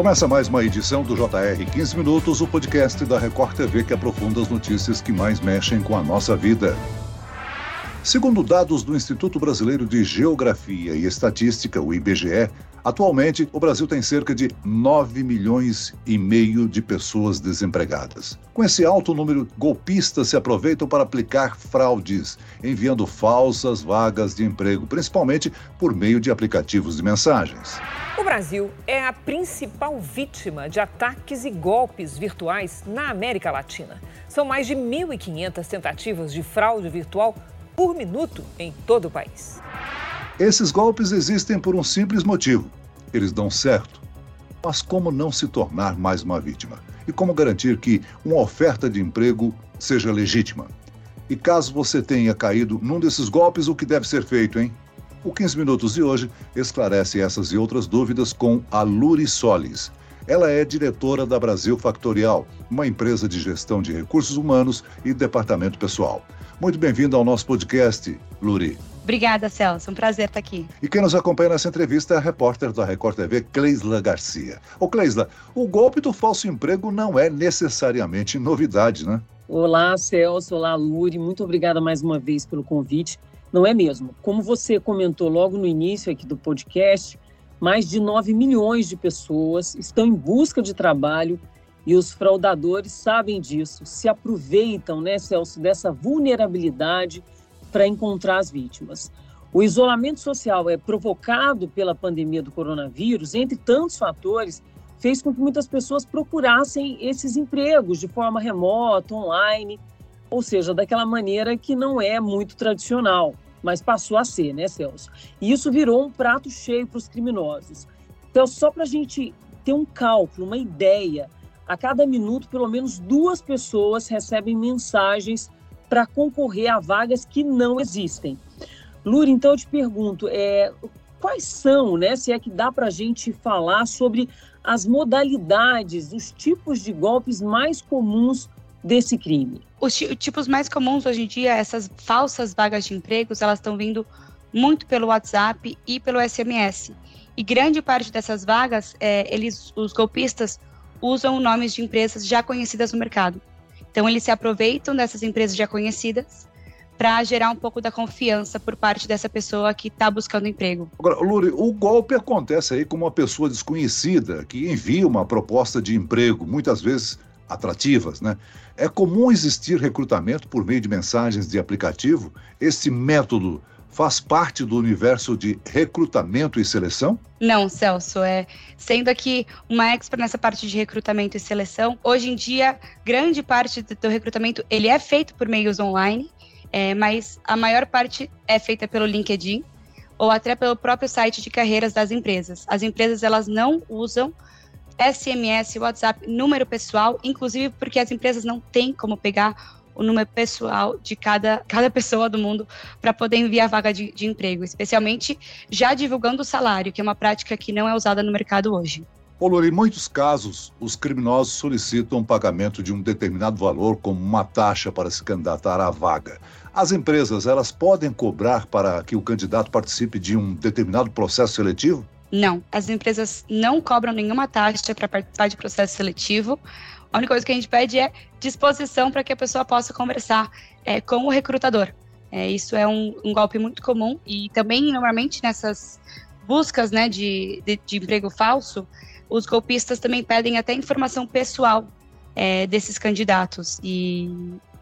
Começa mais uma edição do JR 15 Minutos, o podcast da Record TV que aprofunda as notícias que mais mexem com a nossa vida. Segundo dados do Instituto Brasileiro de Geografia e Estatística, o IBGE, atualmente o Brasil tem cerca de 9 milhões e meio de pessoas desempregadas. Com esse alto número, golpistas se aproveitam para aplicar fraudes, enviando falsas vagas de emprego, principalmente por meio de aplicativos de mensagens. O Brasil é a principal vítima de ataques e golpes virtuais na América Latina. São mais de 1.500 tentativas de fraude virtual por minuto em todo o país. Esses golpes existem por um simples motivo: eles dão certo. Mas como não se tornar mais uma vítima? E como garantir que uma oferta de emprego seja legítima? E caso você tenha caído num desses golpes, o que deve ser feito, hein? O 15 Minutos de hoje esclarece essas e outras dúvidas com a Luri Solis. Ela é diretora da Brasil Factorial, uma empresa de gestão de recursos humanos e departamento pessoal. Muito bem-vindo ao nosso podcast, Luri. Obrigada, Celso. Um prazer estar aqui. E quem nos acompanha nessa entrevista é a repórter da Record TV, Cleisla Garcia. Ô, Cleisla, o golpe do falso emprego não é necessariamente novidade, né? Olá, Celso. Olá, Luri. Muito obrigada mais uma vez pelo convite. Não é mesmo? Como você comentou logo no início aqui do podcast, mais de 9 milhões de pessoas estão em busca de trabalho e os fraudadores sabem disso, se aproveitam, né, Celso, dessa vulnerabilidade para encontrar as vítimas. O isolamento social é provocado pela pandemia do coronavírus, entre tantos fatores, fez com que muitas pessoas procurassem esses empregos de forma remota, online, ou seja, daquela maneira que não é muito tradicional, mas passou a ser, né, Celso? E isso virou um prato cheio para os criminosos. Então, só para a gente ter um cálculo, uma ideia, a cada minuto, pelo menos duas pessoas recebem mensagens para concorrer a vagas que não existem. Lura, então eu te pergunto, é, quais são, né, se é que dá para a gente falar sobre as modalidades, os tipos de golpes mais comuns desse crime? Os tipos mais comuns hoje em dia, essas falsas vagas de empregos, elas estão vindo muito pelo WhatsApp e pelo SMS. E grande parte dessas vagas, é, eles, os golpistas usam nomes de empresas já conhecidas no mercado. Então, eles se aproveitam dessas empresas já conhecidas para gerar um pouco da confiança por parte dessa pessoa que está buscando emprego. Agora, Luri, o golpe acontece aí com uma pessoa desconhecida que envia uma proposta de emprego, muitas vezes atrativas, né? É comum existir recrutamento por meio de mensagens de aplicativo? Esse método faz parte do universo de recrutamento e seleção? Não, Celso. É, sendo aqui uma expert nessa parte de recrutamento e seleção, hoje em dia, grande parte do, recrutamento ele é feito por meios online, é, mas a maior parte é feita pelo LinkedIn ou até pelo próprio site de carreiras das empresas. As empresas elas não usam SMS, WhatsApp, número pessoal, inclusive porque as empresas não têm como pegar o número pessoal de cada, cada pessoa do mundo para poder enviar vaga de, de emprego, especialmente já divulgando o salário, que é uma prática que não é usada no mercado hoje. Olor, em muitos casos, os criminosos solicitam o pagamento de um determinado valor como uma taxa para se candidatar à vaga. As empresas, elas podem cobrar para que o candidato participe de um determinado processo seletivo? Não, as empresas não cobram nenhuma taxa para participar de processo seletivo. A única coisa que a gente pede é disposição para que a pessoa possa conversar é, com o recrutador. É, isso é um, um, golpe muito comum e também, normalmente, nessas buscas né, de, de, de emprego falso, os golpistas também pedem até informação pessoal é, desses candidatos. E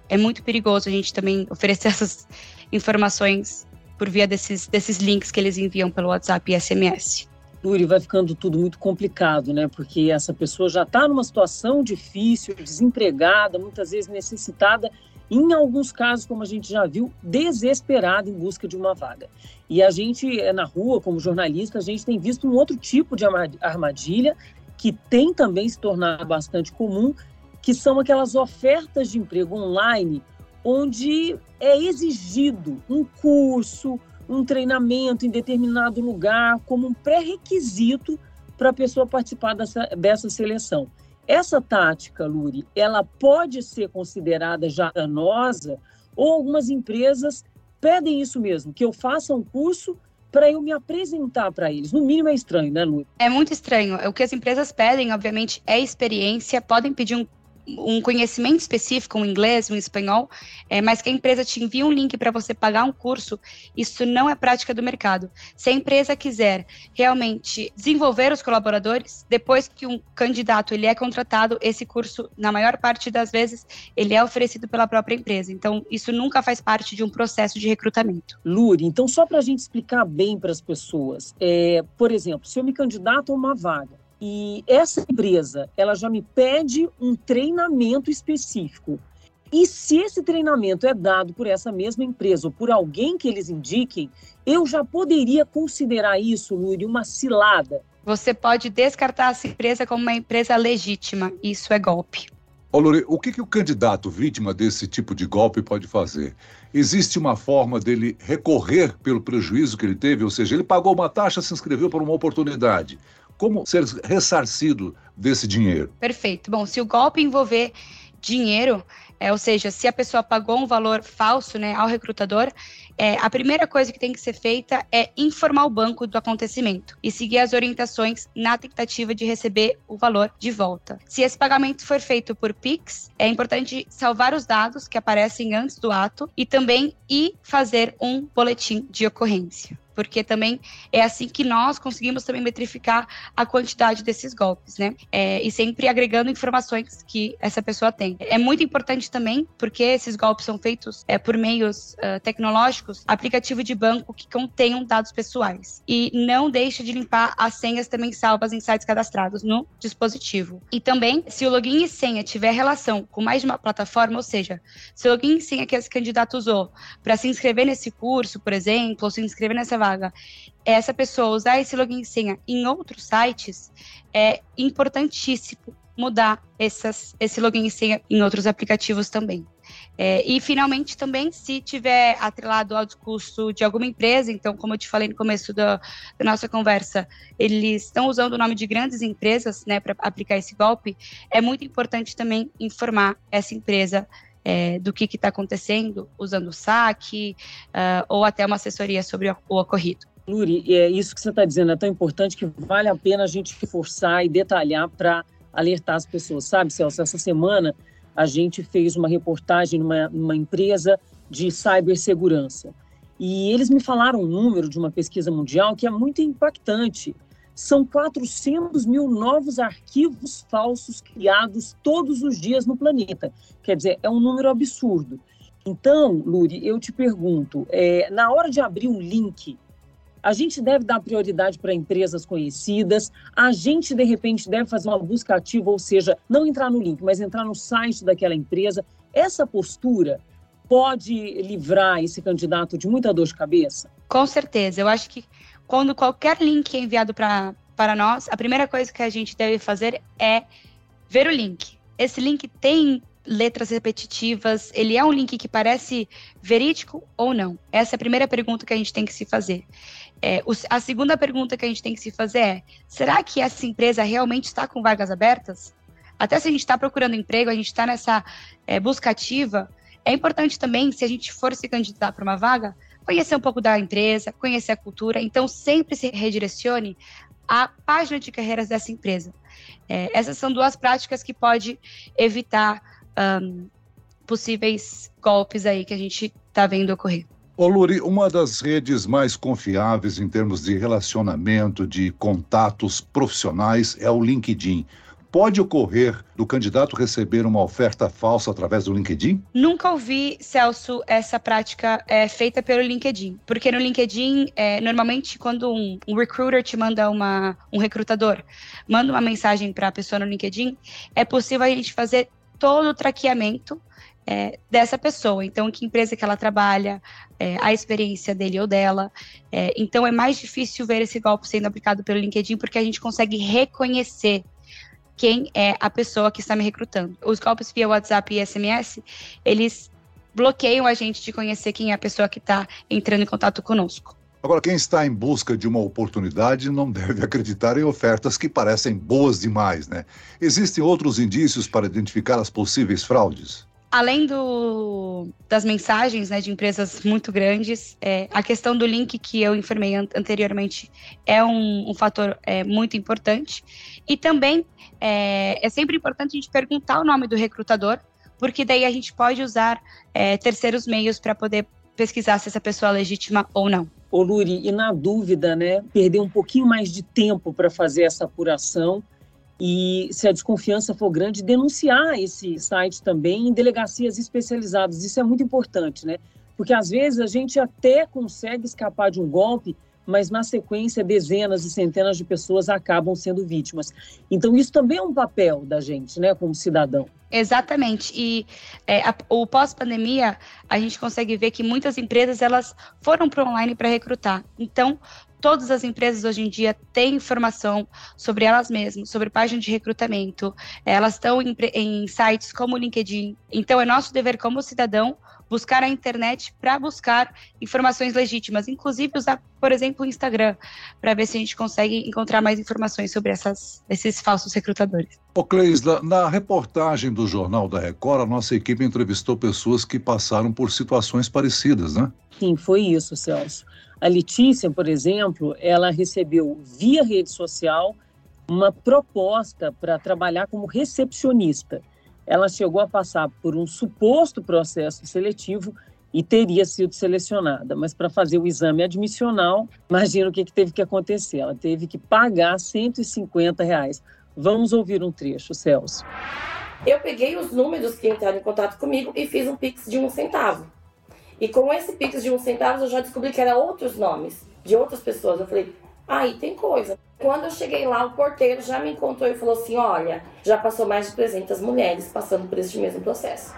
é muito perigoso a gente também oferecer essas informações por via desses, desses links que eles enviam pelo WhatsApp e SMS. Yuri, vai ficando tudo muito complicado, né? Porque essa pessoa já está numa situação difícil, desempregada, muitas vezes necessitada, em alguns casos, como a gente já viu, desesperada em busca de uma vaga. E a gente, eh, na rua, como jornalista, a gente tem visto um outro tipo de armadilha que tem também se tornado bastante comum, que são aquelas ofertas de emprego online onde é exigido um curso, um treinamento em determinado lugar como um pré-requisito para a pessoa participar dessa, dessa seleção. Essa tática, Luri, ela pode ser considerada já danosa ou algumas empresas pedem isso mesmo, que eu faça um curso para eu me apresentar para eles. No mínimo é estranho, né, Lu? É muito estranho. O que as empresas pedem, obviamente, é experiência. Podem pedir um um conhecimento específico, um inglês, um espanhol, é, mas que a empresa te envia um link para você pagar um curso, isso não é prática do mercado. Se a empresa quiser realmente desenvolver os colaboradores, depois que um candidato ele é contratado, esse curso, na maior parte das vezes, ele é oferecido pela própria empresa. Então, isso nunca faz parte de um processo de recrutamento. Luri, então só para a gente explicar bem para as pessoas, é, por exemplo, se eu me candidato a uma vaga, e essa empresa, ela já me pede um treinamento específico. E se esse treinamento é dado por essa mesma empresa ou por alguém que eles indiquem, eu já poderia considerar isso, Luri, uma cilada. Você pode descartar essa empresa como uma empresa legítima. Isso é golpe. Ô, Luri, o que, que o candidato vítima desse tipo de golpe pode fazer? Existe uma forma dele recorrer pelo prejuízo que ele teve? Ou seja, ele pagou uma taxa, se inscreveu para uma oportunidade como ser ressarcido desse dinheiro? Perfeito. Bom, se o golpe envolver dinheiro, é, ou seja, se a pessoa pagou um valor falso né, ao recrutador, é, a primeira coisa que tem que ser feita é informar o banco do acontecimento e seguir as orientações na tentativa de receber o valor de volta. Se esse pagamento for feito por Pix, é importante salvar os dados que aparecem antes do ato e também ir fazer um boletim de ocorrência porque também é assim que nós conseguimos também metrificar a quantidade desses golpes, né? É, e sempre agregando informações que essa pessoa tem. É muito importante também, porque esses golpes são feitos é, por meios uh, tecnológicos, aplicativo de banco que contenham dados pessoais. E não deixe de limpar as senhas também salvas em sites cadastrados no dispositivo. E também, se o login e senha tiver relação com mais de uma plataforma, ou seja, se o login e senha que esse candidato usou para se inscrever nesse curso, por exemplo, ou se inscrever nessa vaga, vaga, essa pessoa usar esse login e senha em outros sites, é importantíssimo mudar essas, esse login e senha em outros aplicativos também. É, e, finalmente, também, se tiver atrelado ao discurso de alguma empresa, então, como eu te falei no começo da, da nossa conversa, eles estão usando o nome de grandes empresas né, para aplicar esse golpe, é muito importante também informar essa empresa é, do que está acontecendo, usando o saque uh, ou até uma assessoria sobre o, ocorrido. Luri, é isso que você está dizendo é tão importante que vale a pena a gente reforçar e detalhar para alertar as pessoas, sabe, Celso? Essa semana a gente fez uma reportagem numa, numa empresa de cibersegurança e eles me falaram um número de uma pesquisa mundial que é muito impactante são 400 mil novos arquivos falsos criados todos os dias no planeta. Quer dizer, é um número absurdo. Então, Luri, eu te pergunto, é, na hora de abrir um link, a gente deve dar prioridade para empresas conhecidas, a gente, de repente, deve fazer uma busca ativa, ou seja, não entrar no link, mas entrar no site daquela empresa. Essa postura pode livrar esse candidato de muita dor de cabeça? Com certeza. Eu acho que quando qualquer link é enviado para nós, a primeira coisa que a gente deve fazer é ver o link. Esse link tem letras repetitivas, ele é um link que parece verídico ou não? Essa é a primeira pergunta que a gente tem que se fazer. É, o, a segunda pergunta que a gente tem que se fazer é: será que essa empresa realmente está com vagas abertas? Até se a gente está procurando emprego, a gente está nessa é, busca ativa, é importante também, se a gente for se candidatar para uma vaga, conhecer um pouco da empresa, conhecer a cultura. Então, sempre se redirecione à página de carreiras dessa empresa. É, essas são duas práticas que pode evitar um, possíveis golpes aí que a gente está vendo ocorrer. Ô Luri, uma das redes mais confiáveis em termos de relacionamento, de contatos profissionais é o LinkedIn. Pode ocorrer do candidato receber uma oferta falsa através do LinkedIn? Nunca ouvi, Celso, essa prática é, feita pelo LinkedIn. Porque no LinkedIn, é, normalmente, quando um, um, recruiter te manda uma. um recrutador manda uma mensagem para a pessoa no LinkedIn, é possível a gente fazer todo o traqueamento é, dessa pessoa. Então, que empresa que ela trabalha, é, a experiência dele ou dela. É, então, é mais difícil ver esse golpe sendo aplicado pelo LinkedIn porque a gente consegue reconhecer quem é a pessoa que está me recrutando. Os golpes via WhatsApp e SMS, eles bloqueiam a gente de conhecer quem é a pessoa que está entrando em contato conosco. Agora, quem está em busca de uma oportunidade não deve acreditar em ofertas que parecem boas demais, né? Existem outros indícios para identificar as possíveis fraudes? Além do, das mensagens né, de empresas muito grandes, é, a questão do link que eu informei an anteriormente é um, um fator é, muito importante. E também é, é, sempre importante a gente perguntar o nome do recrutador, porque daí a gente pode usar é, terceiros meios para poder pesquisar se essa pessoa é legítima ou não. Ô Luri, e na dúvida, né, perder um pouquinho mais de tempo para fazer essa apuração e, se a desconfiança for grande, denunciar esse site também em delegacias especializadas. Isso é muito importante, né? Porque às vezes a gente até consegue escapar de um golpe, mas na sequência dezenas e centenas de pessoas acabam sendo vítimas. Então isso também é um papel da gente, né, como cidadão. Exatamente. E é, a, o pós-pandemia, a gente consegue ver que muitas empresas elas foram para online para recrutar. Então, todas as empresas hoje em dia têm informação sobre elas mesmas, sobre páginas de recrutamento. Elas estão em, em sites como o LinkedIn. Então, é nosso dever como cidadão buscar a internet para buscar informações legítimas, inclusive usar, por exemplo, o Instagram, para ver se a gente consegue encontrar mais informações sobre essas, esses falsos recrutadores. Ô Cleisla, na reportagem do Jornal da Record, a nossa equipe entrevistou pessoas que passaram por situações parecidas, né? Sim, foi isso, Celso. A Letícia, por exemplo, ela recebeu via rede social uma proposta para trabalhar como recepcionista ela chegou a passar por um suposto processo seletivo e teria sido selecionada, mas para fazer o exame admissional, imagina o que, que, teve que acontecer. Ela teve que pagar 150 reais. Vamos ouvir um trecho, Celso. Eu peguei os números que entraram em contato comigo e fiz um pix de um centavo. E com esse pix de um centavo, eu já descobri que eram outros nomes de outras pessoas. Eu falei, aí tem coisa. Quando eu cheguei lá, o porteiro já me encontrou e falou assim: olha, já passou mais de 300 mulheres passando por este mesmo processo.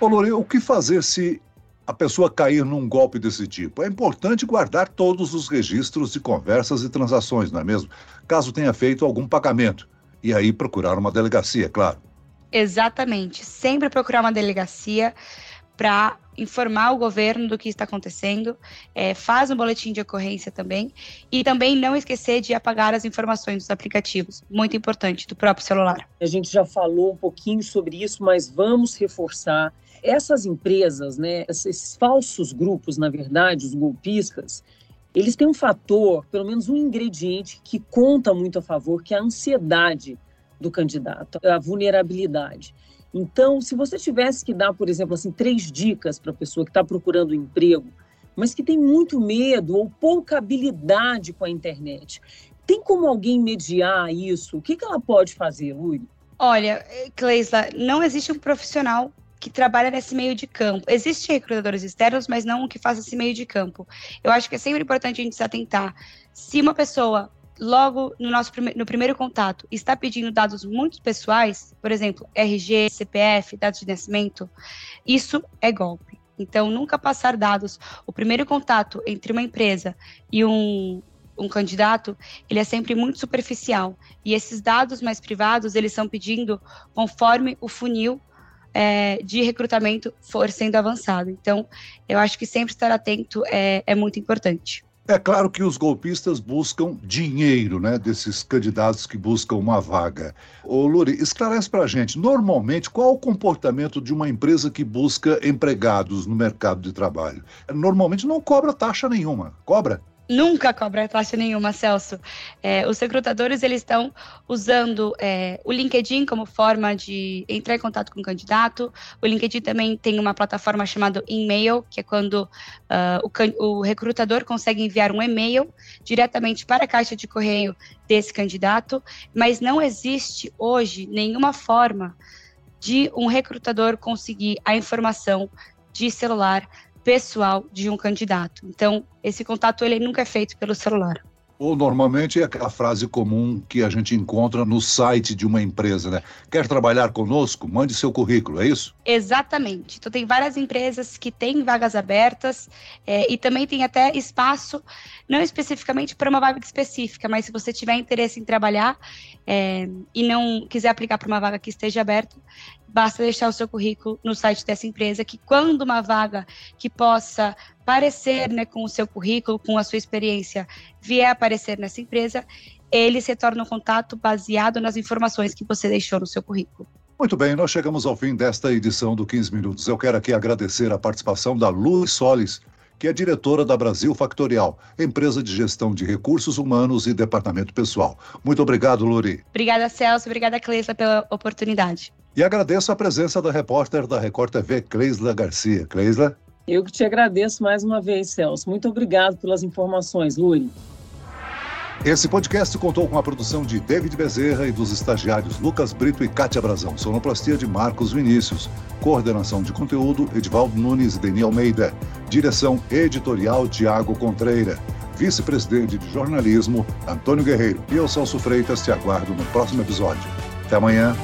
Ô, Lore, o que fazer se a pessoa cair num golpe desse tipo? É importante guardar todos os registros de conversas e transações, não é mesmo? Caso tenha feito algum pagamento. E aí procurar uma delegacia, claro. Exatamente. Sempre procurar uma delegacia para informar o governo do que está acontecendo, é, faz um boletim de ocorrência também, e também não esquecer de apagar as informações dos aplicativos, muito importante, do próprio celular. A gente já falou um pouquinho sobre isso, mas vamos reforçar. Essas empresas, né, esses falsos grupos, na verdade, os golpistas, eles têm um fator, pelo menos um ingrediente que conta muito a favor, que é a ansiedade do candidato, a vulnerabilidade. Então, se você tivesse que dar, por exemplo, assim, três dicas para a pessoa que está procurando um emprego, mas que tem muito medo ou pouca habilidade com a internet, tem como alguém mediar isso? O que, que ela pode fazer, Luri? Olha, Cleisla, não existe um profissional que trabalha nesse meio de campo. Existem recrutadores externos, mas não que faça esse meio de campo. Eu acho que é sempre importante a gente se atentar. Se uma pessoa logo no nosso prime no primeiro contato está pedindo dados muito pessoais, por exemplo, RG, CPF, dados de nascimento, isso é golpe. Então, nunca passar dados. O primeiro contato entre uma empresa e um, um candidato, ele é sempre muito superficial. E esses dados mais privados, eles são pedindo conforme o funil é, de recrutamento for sendo avançado. Então, eu acho que sempre estar atento é, é muito importante. É claro que os golpistas buscam dinheiro, né, desses candidatos que buscam uma vaga. Ô Luri, esclarece para a gente, normalmente, qual o comportamento de uma empresa que busca empregados no mercado de trabalho? Normalmente não cobra taxa nenhuma. Cobra? Nunca cobra taxa nenhuma, Celso. É, os recrutadores eles estão usando é, o LinkedIn como forma de entrar em contato com o candidato. O LinkedIn também tem uma plataforma chamada e-mail, que é quando uh, o, o recrutador consegue enviar um e-mail diretamente para a caixa de correio desse candidato, mas não existe hoje nenhuma forma de um recrutador conseguir a informação de celular pessoal de um candidato. Então, esse contato ele nunca é feito pelo celular. Ou normalmente é aquela frase comum que a gente encontra no site de uma empresa, né? Quer trabalhar conosco? Mande seu currículo, é isso? Exatamente. Então tem várias empresas que têm vagas abertas é, e também tem até espaço, não especificamente para uma vaga específica, mas se você tiver interesse em trabalhar é, e não quiser aplicar para uma vaga que esteja aberta, basta deixar o seu currículo no site dessa empresa, que quando uma vaga que possa parecer né, com o seu currículo, com a sua experiência, vier aparecer nessa empresa, ele se torna um contato baseado nas informações que você deixou no seu currículo. Muito bem, nós chegamos ao fim desta edição do 15 Minutos. Eu quero aqui agradecer a participação da Luiz Solis, que é diretora da Brasil Factorial, empresa de gestão de recursos humanos e departamento pessoal. Muito obrigado, Luri. Obrigada, Celso. Obrigada, Cleisla, pela oportunidade. E agradeço a presença da repórter da Record TV, Cleisla Garcia. Cleisla? Eu que te agradeço mais uma vez, Celso. Muito obrigado pelas informações, Luri. Esse podcast contou com a produção de David Bezerra e dos estagiários Lucas Brito e Kátia Brazão. Sonoplastia de Marcos Vinícius. Coordenação de conteúdo, Edvaldo Nunes e Deni Almeida. Direção editorial, Tiago Contreira. Vice-presidente de jornalismo, Antônio Guerreiro. E eu, Celso Freitas, te aguardo no próximo episódio. Até amanhã.